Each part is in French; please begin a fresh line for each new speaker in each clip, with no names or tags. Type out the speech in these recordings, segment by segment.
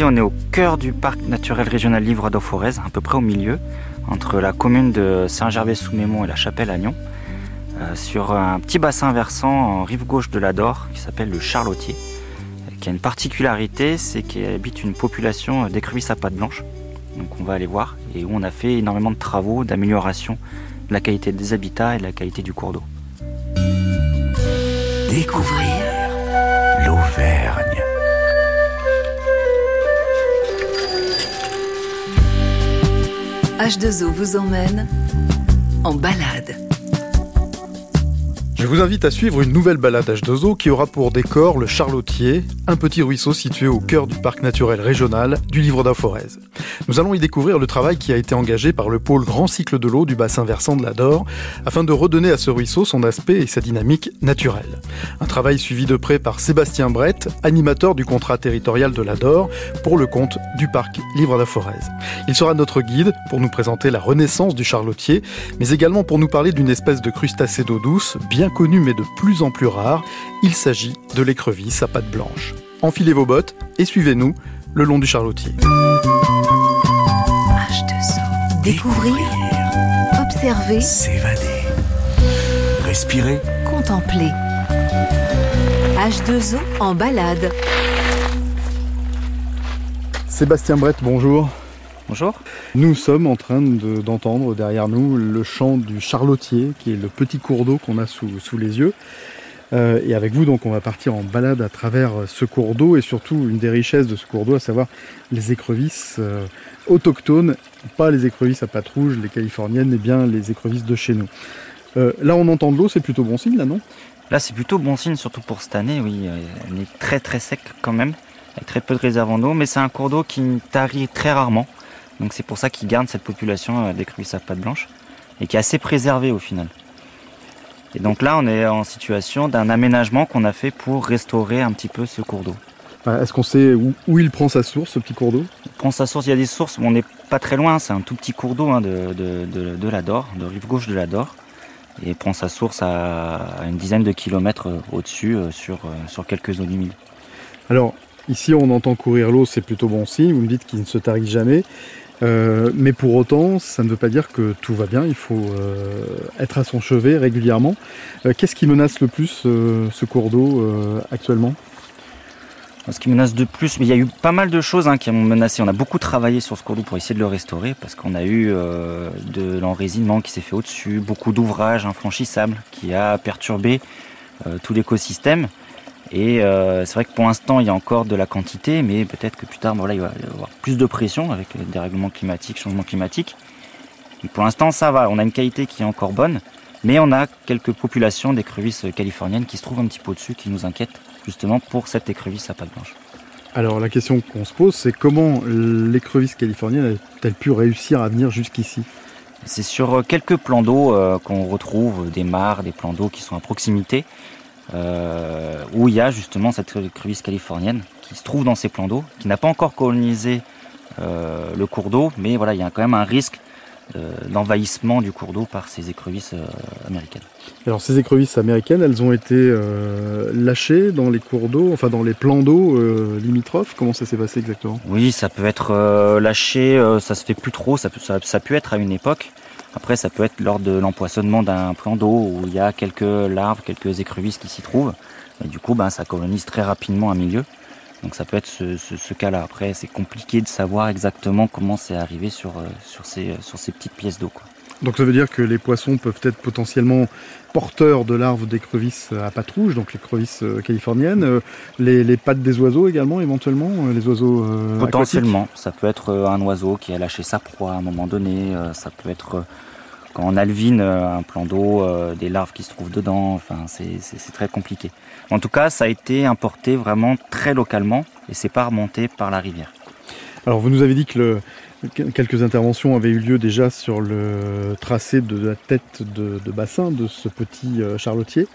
On est au cœur du parc naturel régional livre d'eau forez à peu près au milieu, entre la commune de Saint-Gervais-sous-Mémont et la Chapelle-Agnon, euh, sur un petit bassin versant en rive gauche de la Dore qui s'appelle le Charlotier, qui a une particularité, c'est qu'il habite une population d'écrevisses à pattes blanches. Donc on va aller voir, et où on a fait énormément de travaux d'amélioration de la qualité des habitats et de la qualité du cours d'eau.
Découvrir l'Auvergne.
H2O vous emmène en balade.
Je vous invite à suivre une nouvelle balade H2O qui aura pour décor le Charlotier, un petit ruisseau situé au cœur du parc naturel régional du Livre d'A Nous allons y découvrir le travail qui a été engagé par le pôle Grand Cycle de l'eau du bassin versant de la Dore afin de redonner à ce ruisseau son aspect et sa dynamique naturelle. Un travail suivi de près par Sébastien Brett, animateur du contrat territorial de la Dore pour le compte du parc Livre d'A Il sera notre guide pour nous présenter la renaissance du Charlotier, mais également pour nous parler d'une espèce de crustacé d'eau douce bien connu mais de plus en plus rare, il s'agit de l'écrevisse à pattes blanches. Enfilez vos bottes et suivez-nous le long du charlotier.
Découvrir, observer,
s'évader, respirer,
contempler. H2O en balade.
Sébastien Brett, bonjour.
Bonjour.
Nous sommes en train d'entendre derrière nous le chant du charlotier, qui est le petit cours d'eau qu'on a sous, les yeux. Euh, et avec vous, donc, on va partir en balade à travers ce cours d'eau et surtout une des richesses de ce cours d'eau, à savoir les écrevisses euh, autochtones, pas les écrevisses à pattes rouges, les californiennes, mais bien les écrevisses de chez nous. Euh, là, on entend de l'eau, c'est plutôt bon signe, là, non?
Là, c'est plutôt bon signe, surtout pour cette année, oui. On est très très sec quand même, avec très peu de réserves en eau, mais c'est un cours d'eau qui tarit très rarement. Donc c'est pour ça qu'ils gardent cette population euh, d'écrevisses à pattes blanches et qui est assez préservée au final. Et donc là, on est en situation d'un aménagement qu'on a fait pour restaurer un petit peu ce cours d'eau.
Est-ce qu'on sait où, il prend sa source, ce petit cours d'eau?
Il prend sa source, il y a des sources, on n'est pas très loin, c'est un tout petit cours d'eau hein, de, de, la Dore, de rive gauche de la Dore. Et il prend sa source à, une dizaine de kilomètres euh, au-dessus, euh, sur, sur quelques zones humides.
Alors, ici, on entend courir l'eau, c'est plutôt bon signe. Vous me dites qu'il ne se tarit jamais. Euh, mais pour autant, ça ne veut pas dire que tout va bien. Il faut euh, être à son chevet régulièrement. Euh, qu'est-ce qui menace le plus ce cours d'eau actuellement?
Ce qui menace de plus, mais il y a eu pas mal de choses hein, qui ont menacé. On a beaucoup travaillé sur ce cours d'eau pour essayer de le restaurer parce qu'on a eu de l'enraisinement qui s'est fait au-dessus, beaucoup d'ouvrages infranchissables qui a perturbé tout l'écosystème. Et euh, c'est vrai que pour l'instant, il y a encore de la quantité, mais peut-être que plus tard, voilà, il va y avoir plus de pression avec des dérèglements climatiques, changement climatique. pour l'instant, ça va. On a une qualité qui est encore bonne, mais on a quelques populations d'écrevisses californiennes qui se trouvent un petit peu au-dessus, qui nous inquiètent justement pour cette écrevisse à pattes blanches.
Alors la question qu'on se pose, c'est comment l'écrevisse californienne a-t-elle pu réussir à venir jusqu'ici?
C'est sur quelques plans d'eau euh, qu'on retrouve des mares, des plans d'eau qui sont à proximité. Euh, où il y a justement cette écrevisse californienne qui se trouve dans ces plans d'eau, qui n'a pas encore colonisé euh, le cours d'eau, mais voilà, il y a quand même un risque euh, d'envahissement du cours d'eau par ces écrevisses américaines.
Alors ces écrevisses américaines, elles ont été lâchées dans les cours d'eau, enfin dans les plans d'eau limitrophes. Comment ça s'est passé exactement?
Oui, ça peut être lâché, ça se fait plus trop. Ça, ça, ça a pu être à une époque. Après, ça peut être lors de l'empoisonnement d'un plan d'eau où il y a quelques larves, quelques écrevisses qui s'y trouvent. Et du coup, ben, ça colonise très rapidement un milieu. Donc ça peut être ce, cas-là. Après, c'est compliqué de savoir exactement comment c'est arrivé sur, euh, sur, ces, sur ces petites pièces d'eau.
Donc ça veut dire que les poissons peuvent être potentiellement porteurs de larves d'écrevisses à pattes rouges, donc l'écrevisse euh, californienne, euh, les, pattes des oiseaux également éventuellement, les oiseaux
Potentiellement, ça peut être un oiseau qui a lâché sa proie à un moment donné, ça peut être quand on alvine un plan d'eau, des larves qui se trouvent dedans, c'est très compliqué. En tout cas, ça a été importé vraiment très localement et c'est pas remonté par la rivière.
Alors vous nous avez dit que quelques interventions avaient eu lieu déjà sur le tracé de la tête de, bassin de ce petit euh, charlotier.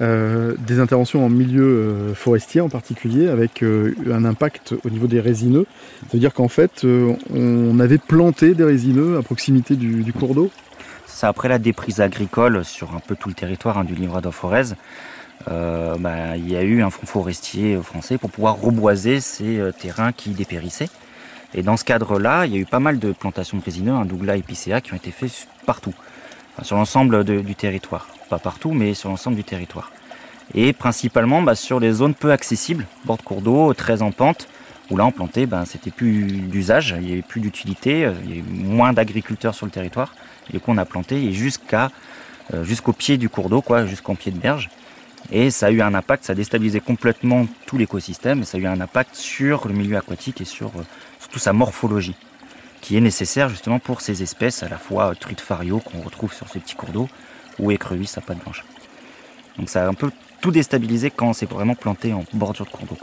Euh, des interventions en milieu euh, forestier en particulier, avec un impact au niveau des résineux. Ça veut dire qu'en fait, on avait planté des résineux à proximité du cours d'eau?
Ça après la déprise agricole sur un peu tout le territoire hein, du livre d'Orforez, euh, bah, il y a eu un fonds forestier français pour pouvoir reboiser ces euh, terrains qui dépérissaient. Et dans ce cadre-là, il y a eu pas mal de plantations de résineux, un Douglas épicéa, qui ont été faits partout, sur l'ensemble de- du territoire. Pas partout, mais sur l'ensemble du territoire. Et principalement bah, sur les zones peu accessibles, bord de cours d'eau, très en pente, où là on plantait, ben, c'était plus d'usage, il n'y avait plus d'utilité, euh, il y avait moins d'agriculteurs sur le territoire. Et du coup on a planté jusqu'à euh, jusqu'au pied du cours d'eau, quoi, jusqu'au pied de berge. Et ça a eu un impact, ça a déstabilisé complètement tout l'écosystème, et ça a eu un impact sur le milieu aquatique et sur, euh, toute sa morphologie, qui est nécessaire justement pour ces espèces, à la fois euh, truites fario qu'on retrouve sur ces petits cours d'eau, ou écrevisses à pattes blanches. Donc ça a un peu tout déstabilisé quand c'est vraiment planté en bordure de cours d'eau.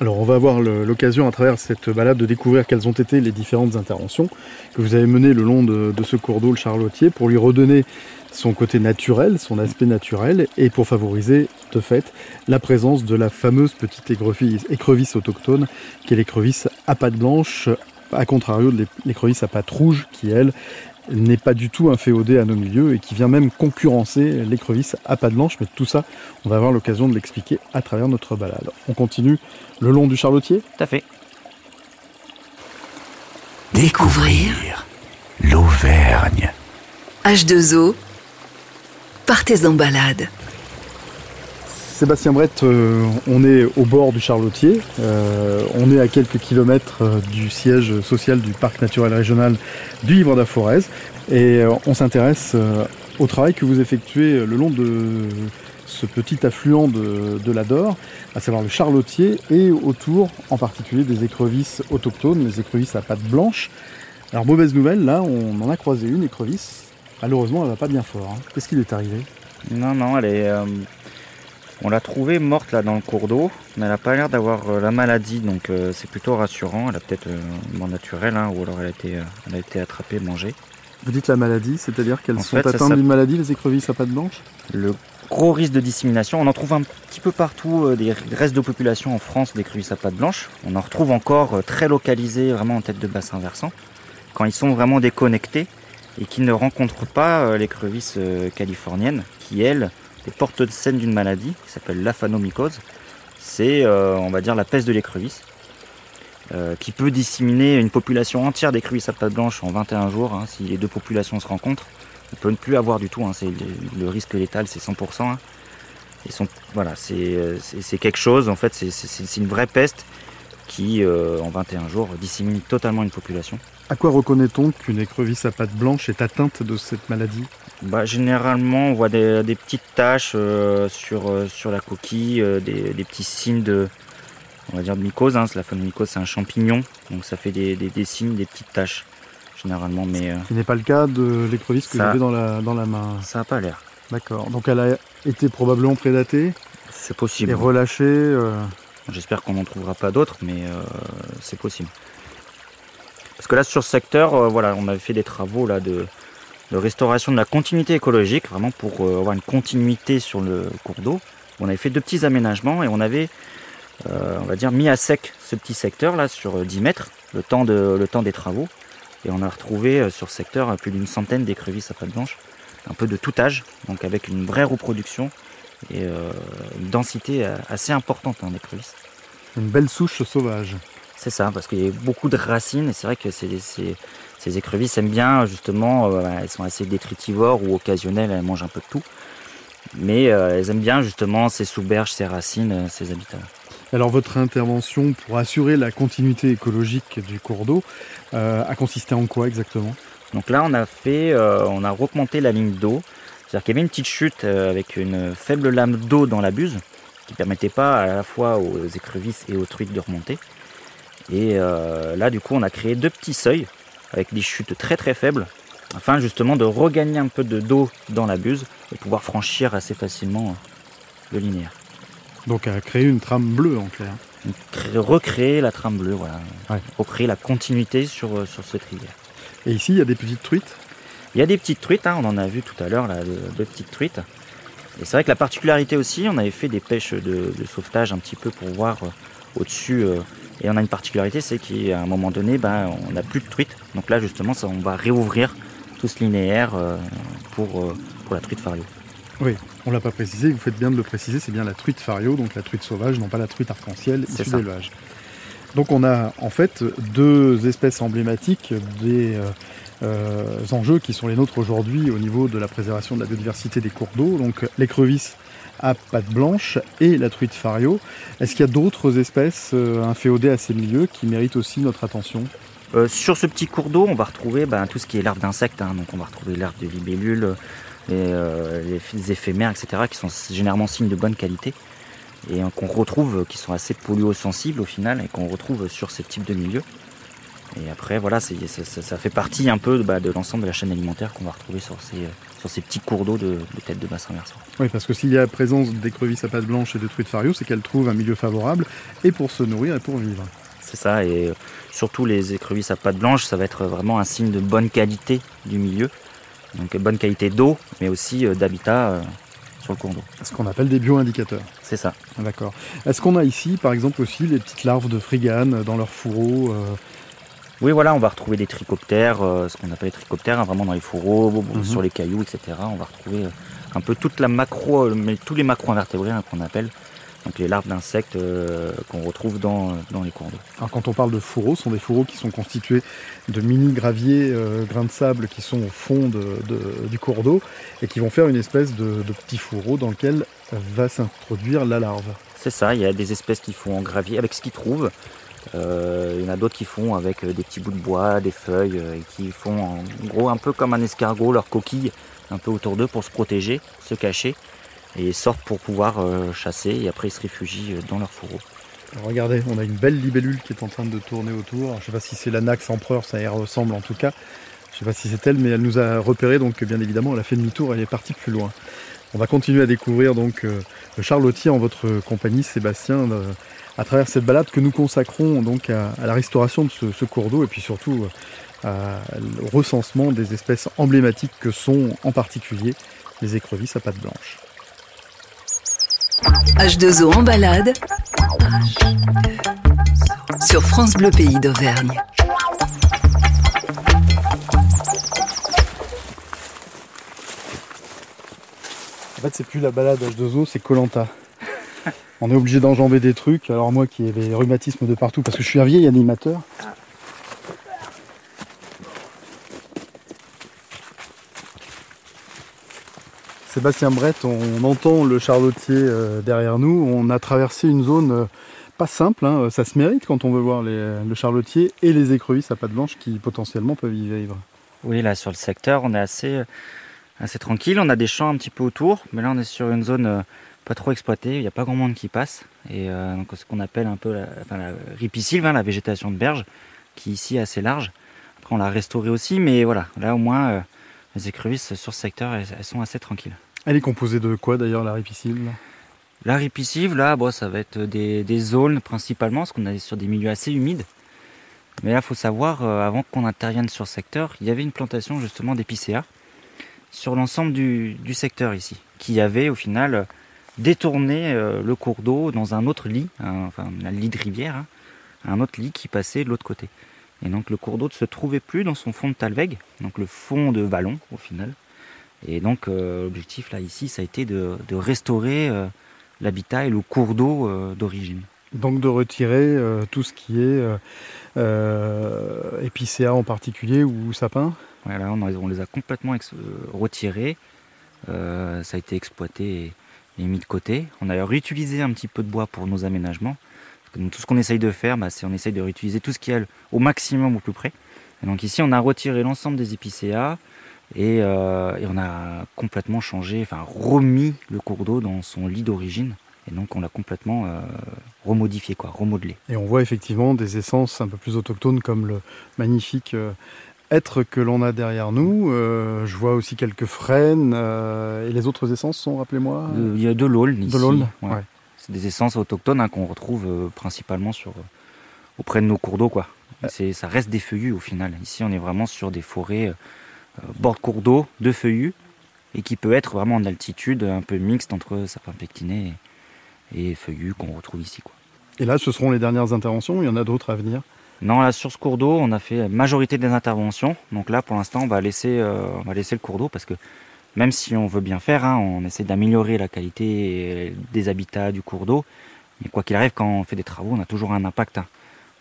Alors on va avoir l'occasion à travers cette balade de découvrir quelles ont été les différentes interventions que vous avez menées le long de, ce cours d'eau, le Charlotier, pour lui redonner son côté naturel, son aspect naturel, et pour favoriser de fait la présence de la fameuse petite écrevisse, autochtone, qui est l'écrevisse à pattes blanches, à contrario de l'é- l'écrevisse à pattes rouges, qui elle n'est pas du tout un féodé à nos milieux et qui vient même concurrencer l'écrevisse à pattes blanches, mais tout ça, on va avoir l'occasion de l'expliquer à travers notre balade. On continue le long du Charlotier
Tout à fait.
Découvrir l'Auvergne.
H2O, partez en balade.
Sébastien Brett, euh, on est au bord du Charlotier, euh, on est à quelques kilomètres euh, du siège social du parc naturel régional du Livre d'Aforez et euh, on s'intéresse au travail que vous effectuez le long de ce petit affluent de, de l'Ador, à savoir le Charlotier et autour en particulier des écrevisses autochtones, les écrevisses à pattes blanches. Alors mauvaise nouvelle, là on en a croisé une écrevisse, malheureusement elle va pas bien fort. hein. Qu'est-ce qui lui est arrivé?
Non, non, elle est. on l'a trouvée morte là dans le cours d'eau, mais elle n'a pas l'air d'avoir euh, la maladie, donc euh, c'est plutôt rassurant. Elle a peut-être euh, mort naturelle, hein, ou alors elle a été, euh, elle a été attrapée, mangée.
Vous dites la maladie, c'est-à-dire qu'elles
En
sont
fait,
atteintes d'une maladie, les écrevisses à pattes blanches
Le gros risque de dissémination, on en trouve un petit peu partout, des restes de population en France d'écrevisses à pattes blanches. On en retrouve encore très localisés, vraiment en tête de bassin versant, quand ils sont vraiment déconnectés et qui ne rencontrent pas l'écrevisse californienne, qui elle est porte de scène d'une maladie qui s'appelle l'aphanomycose. C'est, euh, on va dire, la peste de l'écrevisse. euh, qui peut disséminer une population entière d'écrevisses à pattes blanches en 21 jours, hein, si les deux populations se rencontrent. On peut ne plus avoir du tout, hein, c'est le, risque létal c'est 100%. hein. Voilà, c'est euh, c'est- c'est quelque chose, en fait, c'est- c'est une vraie peste qui, en 21 jours, dissémine totalement une population.
À quoi reconnaît-on qu'une écrevisse à pattes blanches est atteinte de cette maladie?
Bah, généralement, on voit des, des petites taches euh, sur, euh, sur la coquille, euh, des, des petits signes de, on va dire de mycose. Hein. La mycose, c'est un champignon, donc ça fait des, des- des signes, des petites taches, généralement, mais
Ce qui n'est pas le cas de l'écrevisse que j'avais dans la, dans la main.
ça n'a pas l'air.
D'accord. Donc elle a été probablement prédatée
C'est possible.
et relâchée.
J'espère qu'on n'en trouvera pas d'autres, mais c'est possible. Parce que là, sur ce secteur, euh, on avait fait des travaux là, de, restauration de la continuité écologique, vraiment pour euh, avoir une continuité sur le cours d'eau. On avait fait deux petits aménagements et on avait, euh, on va dire, mis à sec ce petit secteur là sur euh, 10 mètres, le temps, des travaux. Et on a retrouvé sur ce secteur plus d'une centaine d'écrevisses à pattes blanches, un peu de tout âge, donc avec une vraie reproduction et une densité assez importante en écrevisses.
une belle souche sauvage.
C'est ça, parce qu'il y a beaucoup de racines et c'est vrai que ces, écrevisses aiment bien justement, euh, elles sont assez détritivores ou occasionnelles, elles mangent un peu de tout. Mais euh, elles aiment bien justement ces sous-berges, ces racines, euh, ces habitats.
Alors votre intervention pour assurer la continuité écologique du cours d'eau euh, a consisté en quoi exactement?
Donc là, on a fait, on a remonté la ligne d'eau. C'est-à-dire qu'il y avait une petite chute avec une faible lame d'eau dans la buse qui permettait pas à la fois aux écrevisses et aux truites de remonter. Et euh, là, du coup, on a créé deux petits seuils avec des chutes très très faibles afin justement de regagner un peu de d'eau dans la buse et pouvoir franchir assez facilement euh, le linéaire.
Donc à créer une trame bleue en clair.
Donc, recréer la trame bleue, voilà.
Ouais.
Recréer la continuité sur, euh, sur cette rivière.
Et ici il y a des petites truites?
Il y a des petites truites, hein, on en a vu tout à l'heure, là, deux, deux petites truites. Et c'est vrai que la particularité aussi, on avait fait des pêches de, de sauvetage un petit peu pour voir euh, au-dessus. euh, et on a une particularité, c'est qu'à un moment donné, ben, on n'a plus de truites. Donc là, justement, ça, on va réouvrir tous linéaires pour, pour la truite fario.
Oui, on l'a pas précisé, vous faites bien de le préciser, c'est bien la truite fario, donc la truite sauvage, non pas la truite arc-en-ciel issue d'élevage. Donc on a en fait deux espèces emblématiques des enjeux qui sont les nôtres aujourd'hui au niveau de la préservation de la biodiversité des cours d'eau, donc l'écrevisse à pattes blanche et la truite fario. Est-ce qu'il y a d'autres espèces euh, inféodées à ces milieux qui méritent aussi notre attention?
Euh, sur ce petit cours d'eau, on va retrouver ben, tout ce qui est larves d'insectes. Hein. on va retrouver larves de libellules, euh, les, éphémères, etc., qui sont généralement signes de bonne qualité et qu'on retrouve, qui sont assez polluosensibles au final et qu'on retrouve sur ce type de milieu. Et après, voilà, ça, fait partie un peu bah, de l'ensemble de la chaîne alimentaire qu'on va retrouver sur ces, sur ces petits cours d'eau de, tête de bassin versant.
Oui, parce que s'il y a présence d'écrevisses à pattes blanches et de truites fario, c'est qu'elles trouvent un milieu favorable et pour se nourrir et pour vivre.
C'est ça, et euh, surtout les écrevisses à pattes blanches, ça va être vraiment un signe de bonne qualité du milieu. Donc bonne qualité d'eau, mais aussi euh, d'habitat euh, sur le cours d'eau.
Ce qu'on appelle des bio-indicateurs.
C'est ça.
D'accord. Est-ce qu'on a ici, par exemple, aussi les petites larves de frigane dans leurs fourreaux
oui, voilà, on va retrouver des trichoptères, euh, ce qu'on appelle les trichoptères, hein, vraiment dans les fourreaux, mhm. sur les cailloux, etc. On va retrouver euh, un peu toute la macro, euh, mais tous les macro-invertébrés hein, qu'on appelle, donc les larves d'insectes qu'on retrouve dans, les cours d'eau.
Alors quand on parle de fourreaux, ce sont des fourreaux qui sont constitués de mini graviers, grains de sable qui sont au fond du cours d'eau et qui vont faire une espèce de, de petit fourreau dans lequel va s'introduire la larve.
C'est ça, il y a des espèces qui font en gravier avec ce qu'ils trouvent. Euh, il y en a d'autres qui font avec euh, des petits bouts de bois, des feuilles, euh, et qui font en gros un peu comme un escargot, leur coquille un peu autour d'eux pour se protéger, se cacher, et sortent pour pouvoir chasser, et après ils se réfugient dans leur fourreau.
regardez, on a une belle libellule qui est en train de tourner autour. je ne sais pas si c'est l'anax empereur, ça y ressemble en tout cas. Je ne sais pas si c'est elle, mais elle nous a repéré, donc bien évidemment, elle a fait demi-tour, elle est partie plus loin. On va continuer à découvrir donc le en votre compagnie, Sébastien à travers cette balade que nous consacrons donc à, la restauration de ce, cours d'eau et puis surtout euh, au recensement des espèces emblématiques que sont en particulier les écrevisses à pattes blanches.
H2O en balade sur France Bleu Pays d'Auvergne.
En fait, c'est plus la balade H2O, c'est Colanta on est obligé d'enjamber des trucs. Alors moi qui ai des rhumatismes de partout parce que je suis un vieil animateur. Sébastien Brett, on entend le charlotier euh, derrière nous. On a traversé une zone euh, pas simple. Hein. Ça se mérite quand on veut voir le charlotier et les écrevisses à pattes blanches qui potentiellement peuvent y vivre.
Oui, là sur le secteur, on est assez, assez tranquille. On a des champs un petit peu autour, mais là on est sur une zone euh, pas trop exploité, il n'y a pas grand monde qui passe. Et euh, donc ce qu'on appelle un peu la, enfin, la ripisylve, hein, la végétation de berge, qui ici est assez large. Après on l'a restaurée aussi, mais voilà, là au moins euh, les écrevisses sur ce secteur, elles, sont assez tranquilles.
Elle est composée de quoi d'ailleurs la ripisylve?
La ripisylve, là, bon, ça va être des, zones principalement, parce qu'on est sur des milieux assez humides. Mais là, il faut savoir, euh, avant qu'on intervienne sur ce secteur, il y avait une plantation justement d'épicéas sur l'ensemble du, du, secteur ici, qui avait au final détourner euh, le cours d'eau dans un autre lit, enfin un lit de rivière, hein, un autre lit qui passait de l'autre côté. Et donc le cours d'eau ne se trouvait plus dans son fond de Talweg, donc le fond de vallon au final. Et donc euh, l'objectif là ici, ça a été de, restaurer euh, l'habitat et le cours d'eau d'origine.
Donc de retirer tout ce qui est épicéa en particulier ou sapin?
Voilà, on, on, les a complètement retirés. ça a été exploité mis de côté. On a réutilisé un petit peu de bois pour nos aménagements. tout ce qu'on essaye de faire, bah, c'est on essaye de réutiliser tout ce qui est au maximum au plus près. donc ici, on a retiré l'ensemble des épicéas euh, et, on a complètement changé, enfin remis le cours d'eau dans son lit d'origine. Et donc on l'a complètement euh, remodifié, quoi, remodelé.
Et on voit effectivement des essences un peu plus autochtones comme le magnifique euh, être que l'on a derrière nous. Euh, je vois aussi quelques frênes. Euh, et les autres essences sont, rappelez-moi
Il y a de l'aulne
ici. De l'aulne,
C'est des essences autochtones hein, qu'on retrouve euh, principalement sur, auprès de nos cours d'eau. quoi. C'est, ça reste des feuillus au final. Ici, on est vraiment sur des forêts bord de cours d'eau, de feuillus, et qui peut être vraiment en altitude, un peu mixte entre sapin pectiné et, et feuillus qu'on retrouve ici. Quoi.
Et là, ce seront les dernières interventions, il y en a d'autres à venir
Non, là sur ce cours d'eau, on a fait la majorité des interventions. Donc là, pour l'instant, on va laisser, euh, on va laisser le cours d'eau parce que même si on veut bien faire, hein, on essaie d'améliorer la qualité des habitats du cours d'eau. Mais quoi qu'il arrive, quand on fait des travaux, on a toujours un impact. hein.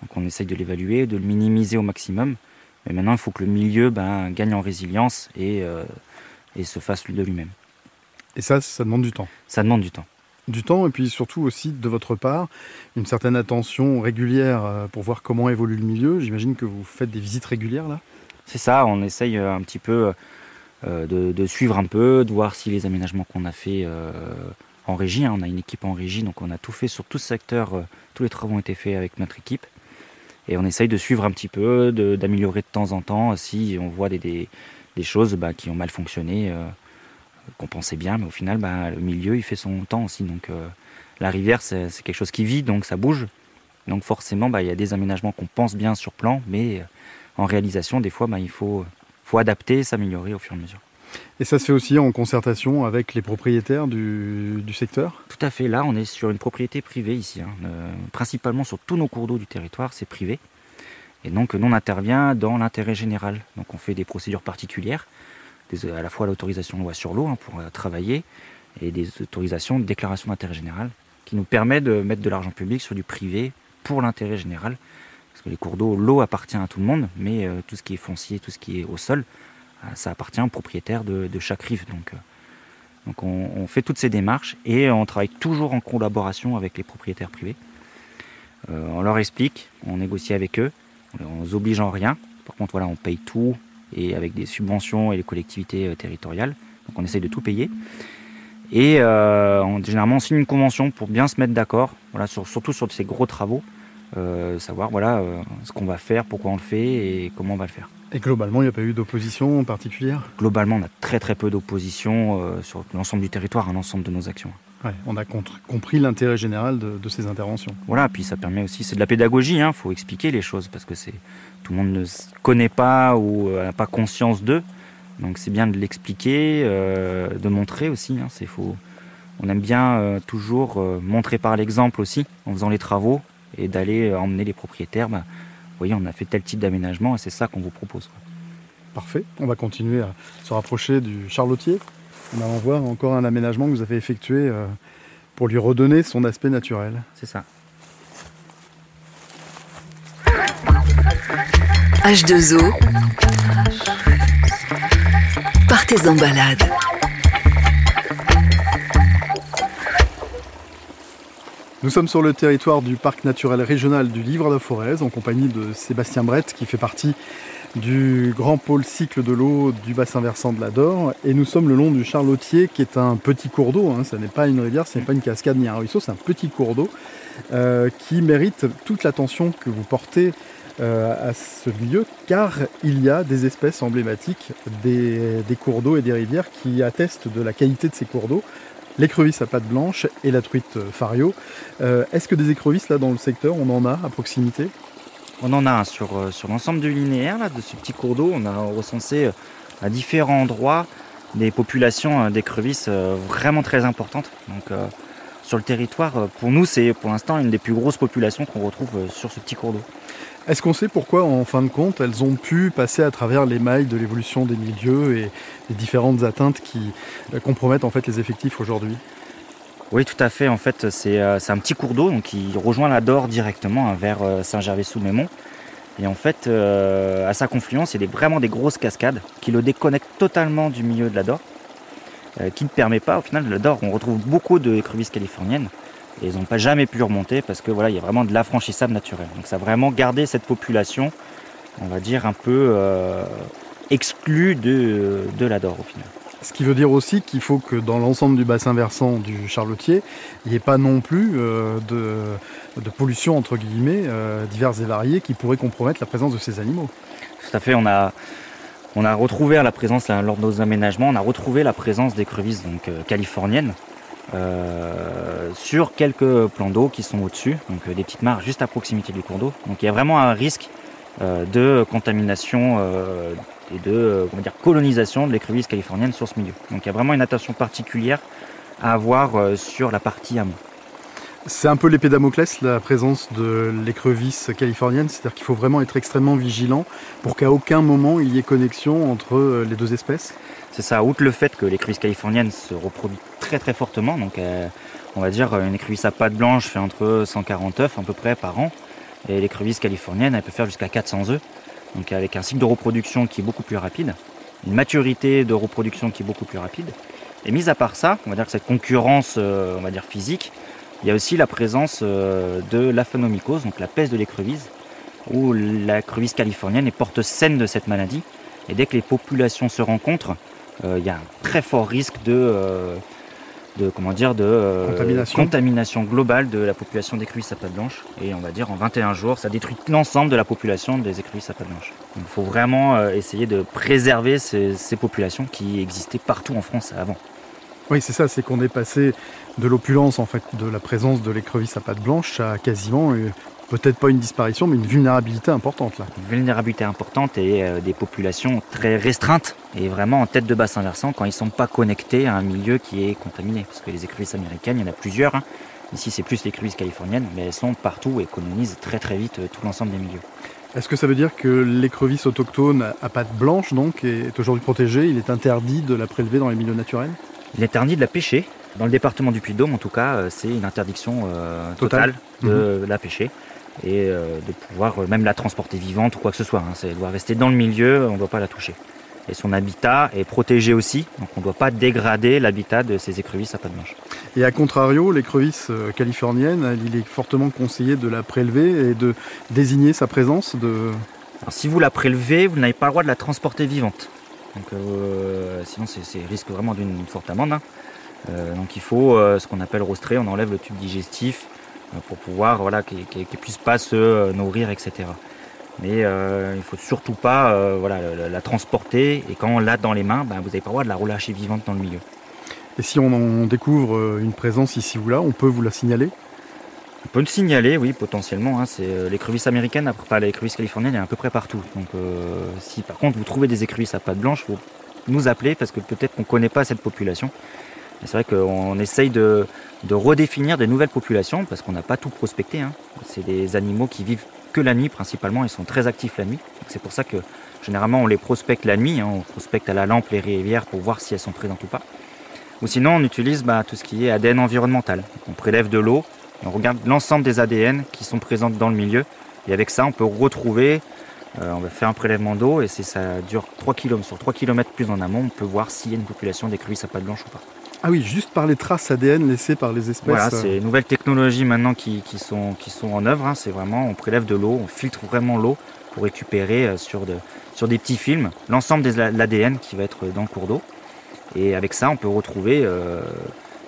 Donc on essaye de l'évaluer, de le minimiser au maximum. Mais maintenant, il faut que le milieu ben, gagne en résilience et, euh, et se fasse de lui-même.
Et ça, ça demande du temps.
Ça demande du temps.
Du temps et puis surtout aussi de votre part, une certaine attention régulière euh, pour voir comment évolue le milieu. J'imagine que vous faites des visites régulières là?
C'est ça, on essaye euh, un petit peu euh, de, suivre un peu, de voir si les aménagements qu'on a fait en régie, hein, on a une équipe en régie, donc on a tout fait sur tout ce secteur, tous les travaux ont été faits avec notre équipe. Et on essaye de suivre un petit peu, d'améliorer de, temps en temps si on voit des, choses bah, qui ont mal fonctionné, qu'on pensait bien, mais au final, bah, le milieu, il fait son temps aussi. Donc euh, la rivière, c'est quelque chose qui vit, donc ça bouge. Donc forcément, bah, il y a des aménagements qu'on pense bien sur plan, mais euh, en réalisation, des fois, bah, il faut, faut adapter, s'améliorer au fur et à mesure.
Et ça se fait aussi en concertation avec les propriétaires du, du secteur?
Tout à fait, là on est sur une propriété privée ici. hein. Euh, principalement sur tous nos cours d'eau du territoire, c'est privé. Et donc nous on intervient dans l'intérêt général. Donc on fait des procédures particulières, à la fois l'autorisation de loi sur l'eau hein, pour euh, travailler et des autorisations de déclaration d'intérêt général qui nous permet de mettre de l'argent public sur du privé pour l'intérêt général. Parce que les cours d'eau, l'eau appartient à tout le monde, mais euh, tout ce qui est foncier, tout ce qui est au sol, euh, ça appartient au propriétaire de, chaque rive. Donc, donc on, fait toutes ces démarches et on travaille toujours en collaboration avec les propriétaires privés. On leur explique, on négocie avec eux, on les oblige en rien. Par contre, voilà, on paye tout et avec des subventions et les collectivités euh, territoriales. Donc on essaye de tout payer. Et euh, on- généralement, on signe une convention pour bien se mettre d'accord, voilà, sur- surtout sur ces gros travaux, euh, savoir voilà, euh, ce qu'on va faire, pourquoi on le fait et comment on va le faire.
Et globalement, il n'y a pas eu d'opposition particulière?
Globalement, on a très très peu d'opposition sur l'ensemble du territoire, à l'ensemble de nos actions.
Ouais, on a compris l'intérêt général de, de ces interventions.
Voilà, puis ça permet aussi, c'est de la pédagogie, il faut expliquer les choses parce que c'est tout le monde ne connaît pas ou euh, n'a pas conscience d'eux. Donc c'est bien de l'expliquer, euh, de montrer aussi. Hein, c'est on aime bien euh, toujours euh, montrer par l'exemple aussi en faisant les travaux et d'aller euh, emmener les propriétaires. Bah, vous voyez, on a fait tel type d'aménagement et c'est ça qu'on vous propose. quoi.
Parfait. On va continuer à se rapprocher du charlotier. On allant voir encore un aménagement que vous avez effectué euh, pour lui redonner son aspect naturel.
C'est ça.
H2O. Partez en balade.
Nous sommes sur le territoire du parc naturel régional du Livre de la Forez en compagnie de Sébastien Brett qui fait partie du grand pôle cycle de l'eau du bassin versant de la Dore et nous sommes le long du Charlotier qui est un petit cours d'eau, hein. ça n'est pas une rivière, ce n'est pas une cascade ni un ruisseau, c'est un petit cours d'eau euh, qui mérite toute l'attention que vous portez euh, à ce milieu car il y a des espèces emblématiques des, cours d'eau et des rivières qui attestent de la qualité de ces cours d'eau l'écrevisse à pattes blanches et la truite euh, fario. Est-ce que des écrevisses là dans le secteur, on en a à proximité?
On en a euh, sur l'ensemble du linéaire de ce petit cours d'eau. On a recensé euh, à différents endroits des populations euh, d'écrevisses vraiment très importantes. Donc, sur le territoire, pour nous, c'est pour l'instant une des plus grosses populations qu'on retrouve sur ce petit cours d'eau.
Est-ce qu'on sait pourquoi, en fin de compte, elles ont pu passer à travers les mailles de l'évolution des milieux et les différentes atteintes qui compromettent en fait les effectifs aujourd'hui?
Oui, tout à fait. En fait, c'est euh, un petit cours d'eau donc qui rejoint la Dore directement hein, vers euh, Saint-Gervais-sous-Mémont. Et en fait, euh, à sa confluence, il y a vraiment des grosses cascades qui le déconnectent totalement du milieu de la Dore, qui ne permet pas, au final, de la Dore, on retrouve beaucoup d'écrevisses californiennes. Et ils n'ont pas jamais pu remonter parce que voilà, il y a vraiment de l'affranchissable naturel. Donc ça a vraiment gardé cette population, on va dire, un peu exclue de, de la Dore au final.
Ce qui veut dire aussi qu'il faut que dans l'ensemble du bassin versant du Charlotier, il n'y ait pas non plus euh, de, pollution entre guillemets euh, diverses et variées qui pourraient compromettre la présence de ces animaux.
Tout à fait, on a, on a retrouvé à la présence, lors de nos aménagements, on a retrouvé la présence d'écrevisses donc, euh, californiennes sur quelques plans d'eau qui sont au-dessus, donc des petites mares juste à proximité du cours d'eau. Donc il y a vraiment un risque de contamination et de euh, comment dire, colonisation de l'écrevisse californienne sur ce milieu. Donc il y a vraiment une attention particulière à avoir euh, sur la partie amont.
C'est un peu l'épée Damoclès, la présence de l'écrevisse californienne, c'est-à-dire qu'il faut vraiment être extrêmement vigilant pour qu'à aucun moment il y ait connexion entre euh, les deux espèces.
C'est ça, outre le fait que l'écrevisse californienne se reproduit très très fortement, donc euh, on va dire une écrevisse à pattes blanches fait entre 140 œufs à peu près par an, et l'écrevisse californienne elle peut faire jusqu'à 400 œufs, donc avec un cycle de reproduction qui est beaucoup plus rapide, une maturité de reproduction qui est beaucoup plus rapide. Et mis à part ça, on va dire que cette concurrence, euh, on va dire physique, il y a aussi la présence euh, de l'aphanomycose, donc la peste de l'écrevisse, où l'écrevisse californienne est porte saine de cette maladie. Et dès que les populations se rencontrent, euh, il y a un très fort risque de, de comment dire, de
Contamination.
contamination globale de la population d'écrevisses à pattes blanches. Et on va dire en 21 jours, ça détruit l'ensemble de la population des écrevisses à pattes blanches. Donc il faut vraiment euh, essayer de préserver ces, ces populations qui existaient partout en France avant.
Oui, c'est ça, c'est qu'on est passé de l'opulence, en fait, de la présence de l'écrevisse à pattes blanches à quasiment, euh, peut-être pas une disparition, mais une vulnérabilité importante là.
Une vulnérabilité importante et euh, des populations très restreintes et vraiment en tête de bassin versant quand ils ne sont pas connectés à un milieu qui est contaminé. Parce que les écrevisses américaines, il y en a plusieurs. hein. Ici, c'est plus l'écrevisse californienne, mais elles sont partout et colonisent très très vite euh, tout l'ensemble des milieux.
Est-ce que ça veut dire que l'écrevisse autochtone à pattes blanches, donc, est aujourd'hui protégée? Il est interdit de la prélever dans les milieux naturels?
Il est interdit de la pêcher. Dans le département du Puy-de-Dôme, en tout cas, euh, c'est une interdiction euh,
Totale.
totale de la pêcher et euh, de pouvoir euh, même la transporter vivante ou quoi que ce soit. hein. Elle doit rester dans le milieu, on ne doit pas la toucher. Et son habitat est protégé aussi, donc on ne doit pas dégrader l'habitat de ces écrevisses à pattes blanches.
Et à contrario, l'écrevisse euh, californienne, il est fortement conseillé de la prélever et de désigner sa présence de...
Alors, si vous la prélevez, vous n'avez pas le droit de la transporter vivante. Donc, euh, sinon, c'est risque vraiment d'une forte amende. hein. Euh, donc, il faut euh, ce qu'on appelle rostrer. On enlève le tube digestif pour pouvoir, voilà, qu'il qu'il- qu'il puisse pas se euh, nourrir, etc. Mais euh, il faut surtout pas, euh, voilà, la, la transporter. Et quand on l'a dans les mains, ben, vous n'avez pas le droit de la relâcher vivante dans le milieu.
Et si on en découvre euh, une présence ici ou là, on peut vous la signaler?
On peut le signaler, oui, potentiellement. Hein, c'est euh, l'écrevisse américaine, après pas l'écrevisse californienne, elle est à peu près partout. Donc, euh, si par contre vous trouvez des écrevisses à pattes blanches, faut nous appeler parce que peut-être qu'on ne connaît pas cette population. C'est vrai qu'on essaye de, de redéfinir des nouvelles populations parce qu'on n'a pas tout prospecté. hein. C'est des animaux qui vivent que la nuit principalement, ils sont très actifs la nuit. C'est pour ça que généralement on les prospecte la nuit, hein. on prospecte à la lampe les rivières pour voir si elles sont présentes ou pas. Ou sinon on utilise bah, tout ce qui est ADN environnemental. On prélève de l'eau, et on regarde l'ensemble des ADN qui sont présentes dans le milieu. Et avec ça, on peut retrouver, euh, on va faire un prélèvement d'eau et c'est ça dure 3 km. Sur 3 km plus en amont, on peut voir s'il y a une population d'écrevisses à pattes blanches ou pas.
Ah oui, juste par les traces ADN laissées par les espèces.
Voilà,
euh,
c'est une nouvelle technologie maintenant qui, qui sont, qui sont en œuvre. hein. C'est vraiment, on prélève de l'eau, on filtre vraiment l'eau pour récupérer euh, sur, de, sur des petits films l'ensemble de l'ADN qui va être dans le cours d'eau. Et avec ça, on peut retrouver euh,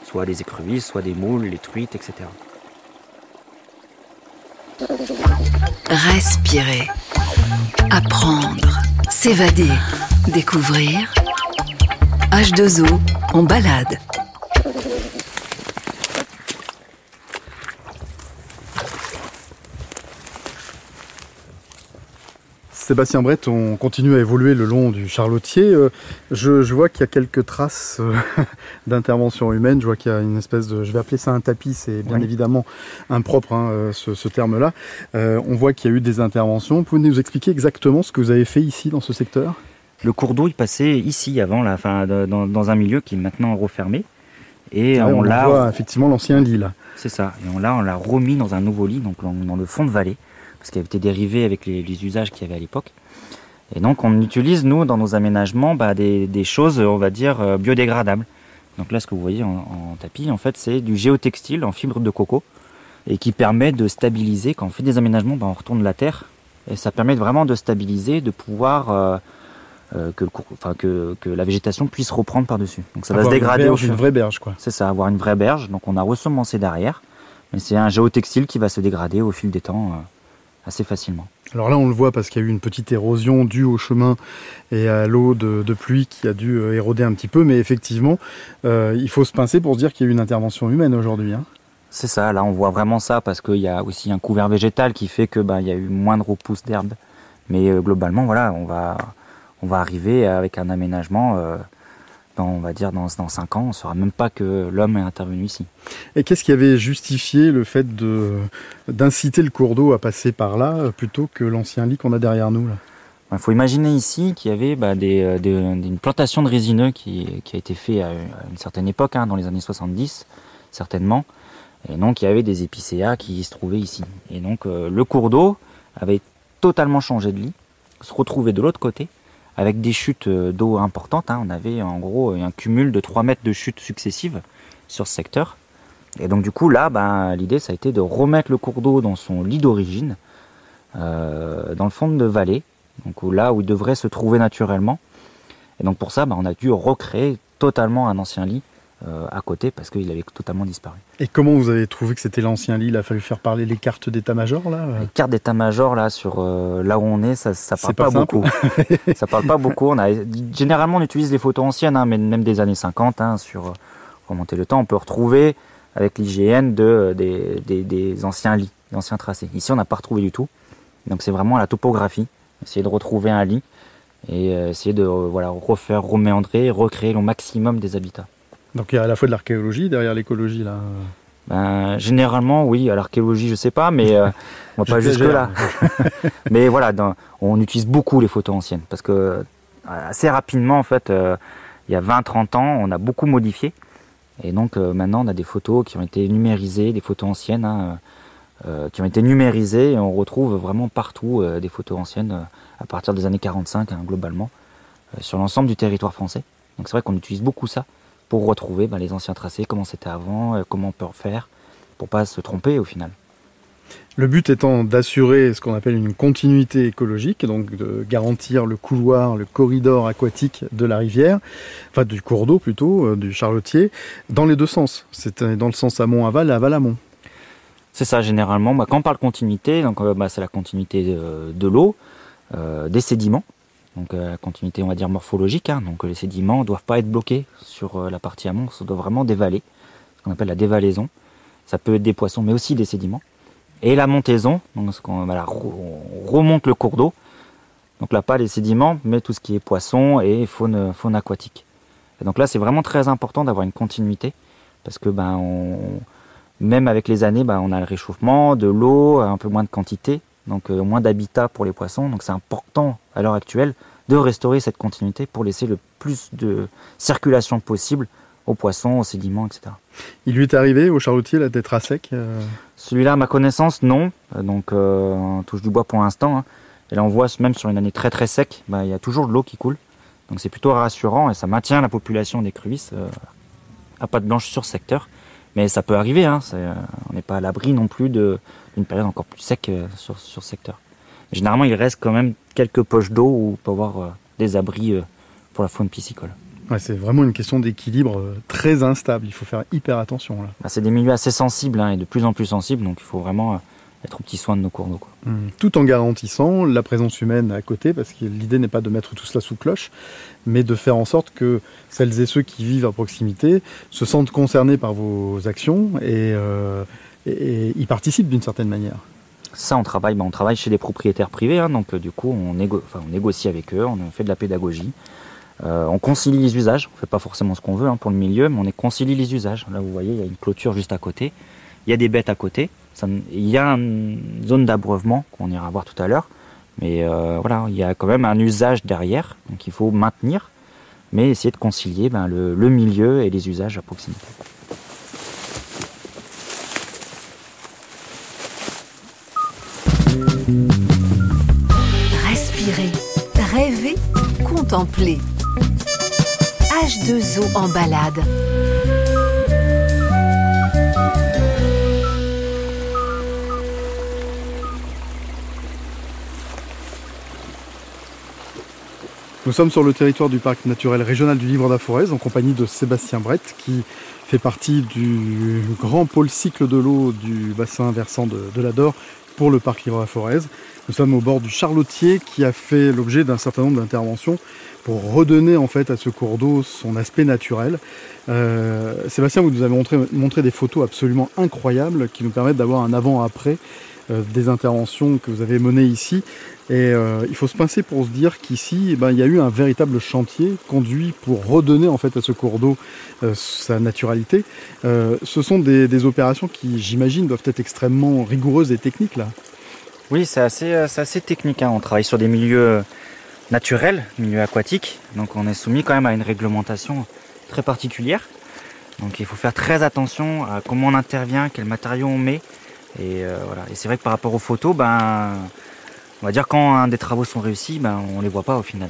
soit des écrevisses, soit des moules, les truites, etc.
Respirer. Apprendre. S'évader. Découvrir. H2O en balade.
Sébastien Brett, on continue à évoluer le long du Charlotier. Euh, Je, je vois qu'il y a quelques traces euh, d'intervention humaine. Je vois qu'il y a une espèce de, je vais appeler ça un tapis, c'est bien
Oui.
évidemment impropre hein, euh, ce, ce terme-là. Euh, on voit qu'il y a eu des interventions. Pouvez-vous nous expliquer exactement ce que vous avez fait ici dans ce secteur?
Le cours d'eau, il passait ici avant, là, enfin, de- dans, dans un milieu qui est maintenant refermé. Et
Ah,
on,
On
l'a,
voit effectivement l'ancien lit là.
c'est ça. Et on l'a, on l'a remis dans un nouveau lit, donc dans, le fond de vallée, parce qu'il avait été dérivé avec les, les usages qu'il y avait à l'époque. Et donc, on utilise nous dans nos aménagements bah, des, des choses, on va dire euh, biodégradables. Donc là, ce que vous voyez en, en tapis, en fait, c'est du géotextile en fibre de coco et qui permet de stabiliser. Quand on fait des aménagements, bah, on retourne la terre et ça permet vraiment de stabiliser, de pouvoir euh, que, enfin, que, que la végétation puisse reprendre par-dessus. Donc ça va se
Avoir une
dégrader au
berge, une vraie berge quoi.
c'est ça, avoir une vraie berge. Donc on a ressemencé derrière, mais c'est un géotextile qui va se dégrader au fil des temps euh, assez facilement.
Alors là, on le voit parce qu'il y a eu une petite érosion due au chemin et à l'eau de, de pluie qui a dû euh, éroder un petit peu. Mais effectivement, euh, il faut se pincer pour se dire qu'il y a eu une intervention humaine aujourd'hui. hein.
C'est ça, là on voit vraiment ça parce qu'il y a aussi un couvert végétal qui fait que bah, il y a eu moins de repousse d'herbe. Mais euh, globalement, voilà, on va, on va arriver avec un aménagement euh, quand on va dire dans, dans 5 ans, on ne saura même pas que l'homme est intervenu ici.
Et qu'est-ce qui avait justifié le fait de, d'inciter le cours d'eau à passer par là euh, plutôt que l'ancien lit qu'on a derrière nous là?
Il faut imaginer ici qu'il y avait bah, des, euh, des- une plantation de résineux qui, qui a été fait à une certaine époque, hein, dans les années 70, certainement. Et donc il y avait des épicéas qui se trouvaient ici. Et donc euh, le cours d'eau avait totalement changé de lit, se retrouvait de l'autre côté, avec des chutes euh, d'eau importantes. hein. On avait en gros un cumul de 3 mètres de chutes successives sur ce secteur. Et donc du coup là, ben, l'idée ça a été de remettre le cours d'eau dans son lit d'origine, euh, dans le fond de vallée, là où il devrait se trouver naturellement. Et donc pour ça, ben, on a dû recréer totalement un ancien lit euh, à côté parce qu'il avait totalement disparu.
Et comment vous avez trouvé que c'était l'ancien lit Il a fallu faire parler les cartes d'état-major là?
Les cartes d'état-major là sur euh, là où on est, ça, ça parle
pas
pas, beaucoup. ça parle pas beaucoup. On a généralement on utilise les photos anciennes, hein, mais même des années 50 hein, sur euh, remonter le temps, on peut retrouver avec l'IGN de des, des, des anciens lits, des anciens tracés. Ici on n'a pas retrouvé du tout. Donc c'est vraiment la topographie, essayer de retrouver un lit et essayer de voilà refaire, reméandrer, recréer le maximum des habitats.
Donc il y a à la fois de l'archéologie derrière l'écologie là.
Ben, généralement, oui. À l'archéologie, je sais pas, mais euh, on va pas jusque
J'exagère.
là. mais voilà, dans- on utilise beaucoup les photos anciennes parce que euh, assez rapidement, en fait, euh, il y a 20-30 ans, on a beaucoup modifié. Et donc euh, maintenant, on a des photos qui ont été numérisées, des photos anciennes, hein, qui ont été numérisées, et on retrouve vraiment partout des photos anciennes à partir des années 45, hein, globalement, sur l'ensemble du territoire français. Donc c'est vrai qu'on utilise beaucoup ça pour retrouver ben, les anciens tracés, comment c'était avant, euh, comment on peut refaire, pour pas se tromper au final.
Le but étant d'assurer ce qu'on appelle une continuité écologique, donc de garantir le couloir, le corridor aquatique de la rivière, enfin du cours d'eau plutôt, euh, du charlotier, dans les deux sens. C'est euh, dans le sens amont-aval et aval-amont.
C'est ça généralement. Bah, quand on parle continuité, donc euh, bah, c'est la continuité de, de l'eau, euh, des sédiments. Donc euh, la continuité, on va dire morphologique. hein. donc euh, les sédiments ne doivent pas être bloqués sur euh, la partie amont, ça doit vraiment dévaler, ce qu'on appelle la dévalaison. Ça peut être des poissons, mais aussi des sédiments. Et la montaison, donc on remonte le cours d'eau. Donc là pas les sédiments, mais tout ce qui est poisson et faune, aquatique. Donc là c'est vraiment très important d'avoir une continuité parce que ben même avec les années, bah, on a le réchauffement, de l'eau, un peu moins de quantité, donc euh, moins d'habitat pour les poissons. Donc c'est important à l'heure actuelle de restaurer cette continuité pour laisser le plus de circulation possible aux poissons, aux sédiments, etc.
Il lui est arrivé au charlotier là d'être à sec. euh,
Celui-là, à ma connaissance, non. Euh, Donc euh, on touche du bois pour l'instant. hein. Et là on voit même sur une année très très sec, bah, il y a toujours de l'eau qui coule. Donc c'est plutôt rassurant et ça maintient la population d'écrevisses euh, à pattes blanches sur secteur. Mais ça peut arriver, hein, on n'est pas à l'abri non plus de- d'une période encore plus sec euh, sur, sur ce secteur. Généralement, il reste quand même quelques poches d'eau où on peut avoir euh, des abris euh, pour la faune piscicole.
ouais, c'est vraiment une question d'équilibre très instable. Il faut faire hyper attention là.
Bah, c'est des milieux assez sensibles hein, et de plus en plus sensibles, donc il faut vraiment être au petit soin de nos cours d'eau. quoi.
Mm. Tout en garantissant la présence humaine à côté, parce que l'idée n'est pas de mettre tout cela sous cloche, mais de faire en sorte que celles et ceux qui vivent à proximité se sentent concernés par vos actions et, euh, et- y participent d'une certaine manière.
Ça, on travaille, bah, on travaille chez des propriétaires privés, hein, donc euh, du coup, on, négocie avec eux, on fait de la pédagogie, Euh, on concilie les usages. On fait pas forcément ce qu'on veut hein, pour le milieu, mais on est concilie les usages. Là, vous voyez, il y a une clôture juste à côté, il y a des bêtes à côté, il y a une zone d'abreuvement qu'on ira voir tout à l'heure, mais euh, voilà, il y a quand même un usage derrière, donc il faut maintenir, mais essayer de concilier ben, le milieu et les usages à proximité.
Contempler. H2O en balade.
Nous sommes sur le territoire du parc naturel régional du Livre d'Aforez en compagnie de Sébastien Brett qui fait partie du grand pôle cycle de l'eau du bassin versant de, de l'Ador pour le parc Livre d'Aforez. Nous sommes au bord du Charlotier qui a fait l'objet d'un certain nombre d'interventions pour redonner en fait à ce cours d'eau son aspect naturel. Euh, Sébastien, vous nous avez montré, des photos absolument incroyables qui nous permettent d'avoir un avant-après euh, des interventions que vous avez menées ici. Et euh, il faut se pincer pour se dire qu'ici, eh ben, il y a eu un véritable chantier conduit pour redonner en fait à ce cours d'eau sa naturalité. Ce sont des, des opérations qui, j'imagine, doivent être extrêmement rigoureuses et techniques là.
Oui, c'est assez, euh, assez technique. hein. On travaille sur des milieux naturels, milieux aquatiques. Donc on est soumis quand même à une réglementation très particulière. Donc il faut faire très attention à comment on intervient, quels matériaux on met. Et euh, voilà. Et c'est vrai que par rapport aux photos, ben, on va dire quand un des travaux sont réussis, ben, on les voit pas au final.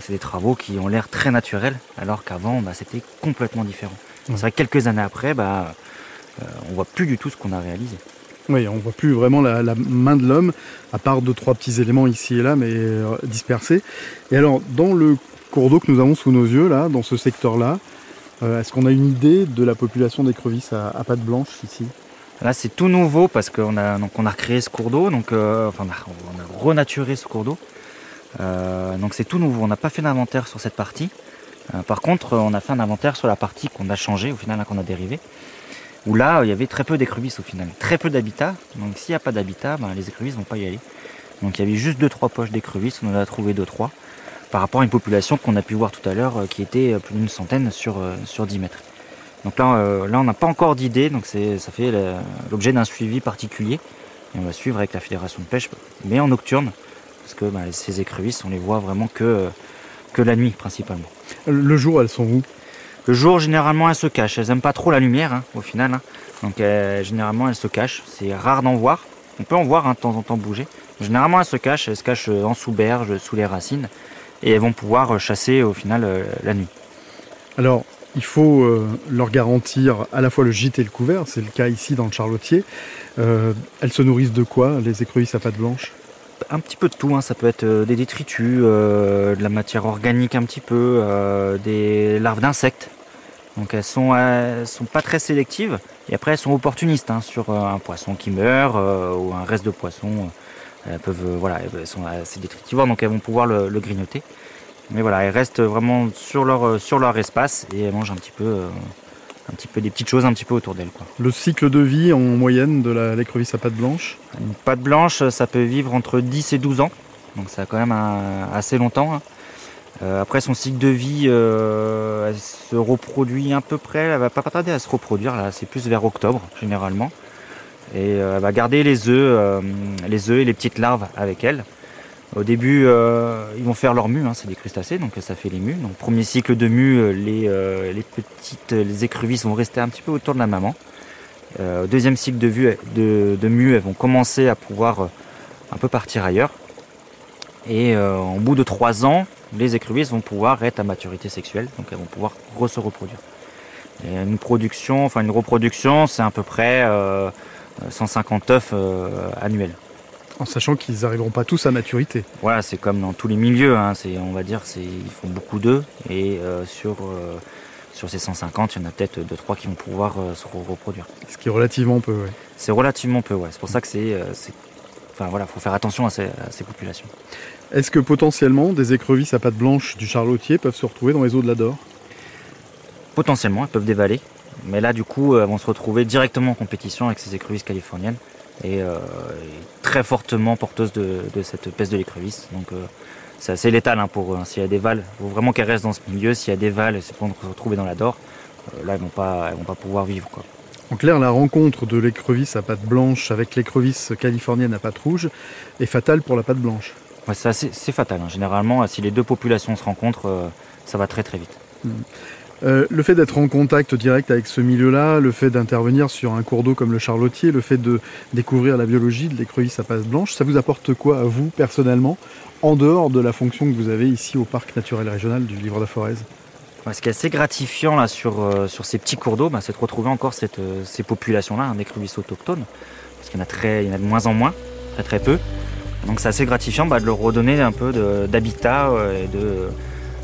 C'est des travaux qui ont l'air très naturels, alors qu'avant, ben, c'était complètement différent. C'est vrai que quelques années après, ben, euh, on voit plus du tout ce qu'on a réalisé.
Oui, on voit plus vraiment la, main de l'homme, à part deux, trois petits éléments ici et là, mais euh, dispersés. Et alors, dans le cours d'eau que nous avons sous nos yeux, là, dans ce secteur-là, euh, est-ce qu'on a une idée de la population d'écrevisses à, à pattes blanches ici?
Là, c'est tout nouveau parce qu'on a, donc, on a recréé ce cours d'eau, euh, enfin, on a, renaturé ce cours d'eau. Donc, c'est tout nouveau. On n'a pas fait d'inventaire sur cette partie. Par contre, on a fait un inventaire sur la partie qu'on a changée, au final, hein, qu'on a dérivé. Où là, il y avait très peu d'écrevisses au final. Très peu d'habitat. Donc, s'il n'y a pas d'habitat, ben, les écrevisses vont pas y aller. Donc, il y avait juste deux, trois poches d'écrevisses. On en a trouvé deux, trois. Par rapport à une population qu'on a pu voir tout à l'heure, euh, qui était euh, plus d'une centaine sur, euh, sur 10 mètres. Donc là, on n'a pas encore d'idée, donc ça fait l'objet d'un suivi particulier. Et on va suivre avec la fédération de pêche, mais en nocturne, parce que bah, ces écrevisses, on les voit vraiment que, que la nuit principalement.
Le jour, elles sont où?
Le jour, généralement, elles se cachent. Elles aiment pas trop la lumière, hein, au final. hein. Donc euh, généralement, elles se cachent. C'est rare d'en voir. On peut en voir hein, de temps en temps bouger. Généralement, elles se cachent. Elles se cachent euh, en sous-berge, sous les racines. Et elles vont pouvoir euh, chasser au final euh, la nuit.
Alors, il faut euh, leur garantir à la fois le gîte et le couvert, c'est le cas ici dans le charlotier. Elles se nourrissent de quoi, les écrevisses à pattes blanches?
Un petit peu de tout, hein. ça peut être des détritus, euh, de la matière organique un petit peu, euh, des larves d'insectes. Donc elles sont, elles sont pas très sélectives et après elles sont opportunistes hein, sur euh, un poisson qui meurt euh, ou un reste de poisson. euh, Elles peuvent, voilà, elles sont assez détritivores donc elles vont pouvoir le, le grignoter. Mais voilà, elles restent vraiment sur leur, sur leur espace et elles mangent un petit peu, euh, un petit peu des petites choses un petit peu autour d'elles. quoi.
Le cycle de vie en moyenne de l'écrevisse à pattes blanches?
Une pâte blanche, ça peut vivre entre 10 et 12 ans. Donc ça a quand même un- assez longtemps. hein. Euh, après son cycle de vie, euh, elle se reproduit à peu près, elle va pas tarder à se reproduire, là c'est plus vers octobre généralement. Et euh, elle va garder les œufs, les œufs et les petites larves avec elle. Au début, ils vont faire leur mue, hein, c'est des crustacés, donc ça fait les mues. Donc premier cycle de mue, les, les petites les écrevisses vont rester un petit peu autour de la maman. Deuxième cycle de, vue, mue, elles vont commencer à pouvoir un peu partir ailleurs. Et euh, au bout de trois ans, les écrevisses vont pouvoir être à maturité sexuelle, donc elles vont pouvoir se reproduire. Et une production, enfin une reproduction, c'est à peu près euh, 150 œufs euh, annuels.
En sachant qu'ils n'arriveront pas tous à maturité.
Voilà, c'est comme dans tous les milieux, hein, c'est, on va dire, c'est, ils font beaucoup d'œufs et euh, sur, euh, sur ces 150, il y en a peut-être 2-3 qui vont pouvoir euh, se re- reproduire.
Ce qui est relativement peu, ouais.
C'est relativement peu, ouais. C'est pour ça que c'est, euh, c'est enfin voilà, faut faire attention à ces, à ces populations.
Est-ce que potentiellement des écrevisses à pattes blanches du charlotier peuvent se retrouver dans les eaux de la Dor
Potentiellement, elles peuvent dévaler, mais là du coup, elles vont se retrouver directement en compétition avec ces écrevisses californiennes et, euh, très fortement porteuses de, de cette peste de l'écrevisse. Donc euh, c'est assez létal hein, pour eux. S'il y a des vals, il faut vraiment qu'elles restent dans ce milieu. S'il y a des vals, c'est pour se retrouver dans la Dor. Euh, là, elles vont pas, elles vont pas pouvoir vivre quoi.
En clair, la rencontre de l'écrevisse à pattes blanches avec l'écrevisse californienne à pattes rouges est fatale pour la patte blanche.
Ouais, c'est fatal. hein. Généralement, si les deux populations se rencontrent, euh, ça va très très vite.
Euh, le fait d'être en contact direct avec ce milieu-là, le fait d'intervenir sur un cours d'eau comme le Charlotier, le fait de découvrir la biologie de l'écrevisse à pattes blanches, ça vous apporte quoi à vous personnellement, en dehors de la fonction que vous avez ici au parc naturel régional du Livre de la Forez?
Ouais, ce qui est assez gratifiant là sur, euh, sur ces petits cours d'eau, bah, c'est de retrouver encore cette, euh, ces populations-là, hein, d'écrevisses autochtones, parce qu'il y en a très, il y en a de moins en moins, très très peu. Donc c'est assez gratifiant bah, de leur redonner un peu d'habitat euh, et de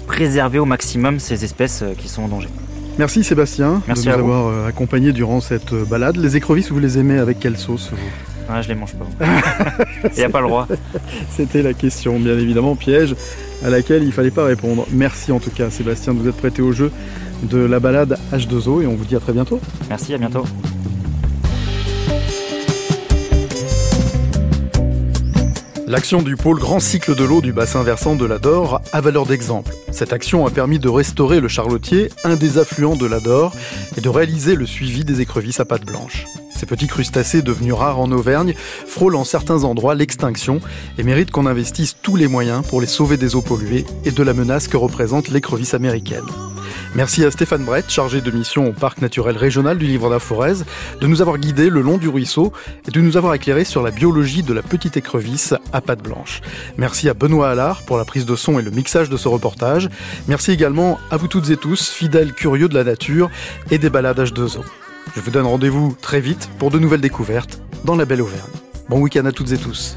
préserver au maximum ces espèces euh, qui sont en danger.
Merci Sébastien
Merci
de nous avoir euh, accompagnés durant cette balade. Les écrevisses, vous les aimez avec quelle sauce vous?
Ah, je les mange pas. Il n'y a pas le droit.
C'était la question, bien évidemment, piège à laquelle il fallait pas répondre. Merci en tout cas Sébastien de vous être prêté au jeu de la balade H2O et on vous dit à très bientôt.
Merci, à bientôt.
L'action du pôle Grand Cycle de l'eau du bassin versant de l'Ador a valeur d'exemple. Cette action a permis de restaurer le charlotier, un des affluents de l'Ador, et de réaliser le suivi des écrevisses à pattes blanches. Ces petits crustacés devenus rares en Auvergne frôlent en certains endroits l'extinction et méritent qu'on investisse tous les moyens pour les sauver des eaux polluées et de la menace que représente l'écrevisse américaine. Merci à Stéphane Brett, chargé de mission au Parc naturel régional du Livre d'Aforez, de nous avoir guidés le long du ruisseau et de nous avoir éclairé sur la biologie de la petite écrevisse à pattes blanches. Merci à Benoît Allard pour la prise de son et le mixage de ce reportage. Merci également à vous toutes et tous, fidèles curieux de la nature et des balades H2O. Je vous donne rendez-vous très vite pour de nouvelles découvertes dans la belle Auvergne. Bon week-end à toutes et tous.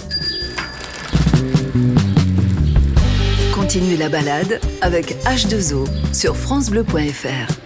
Continue la balade avec H2O sur FranceBleu.fr.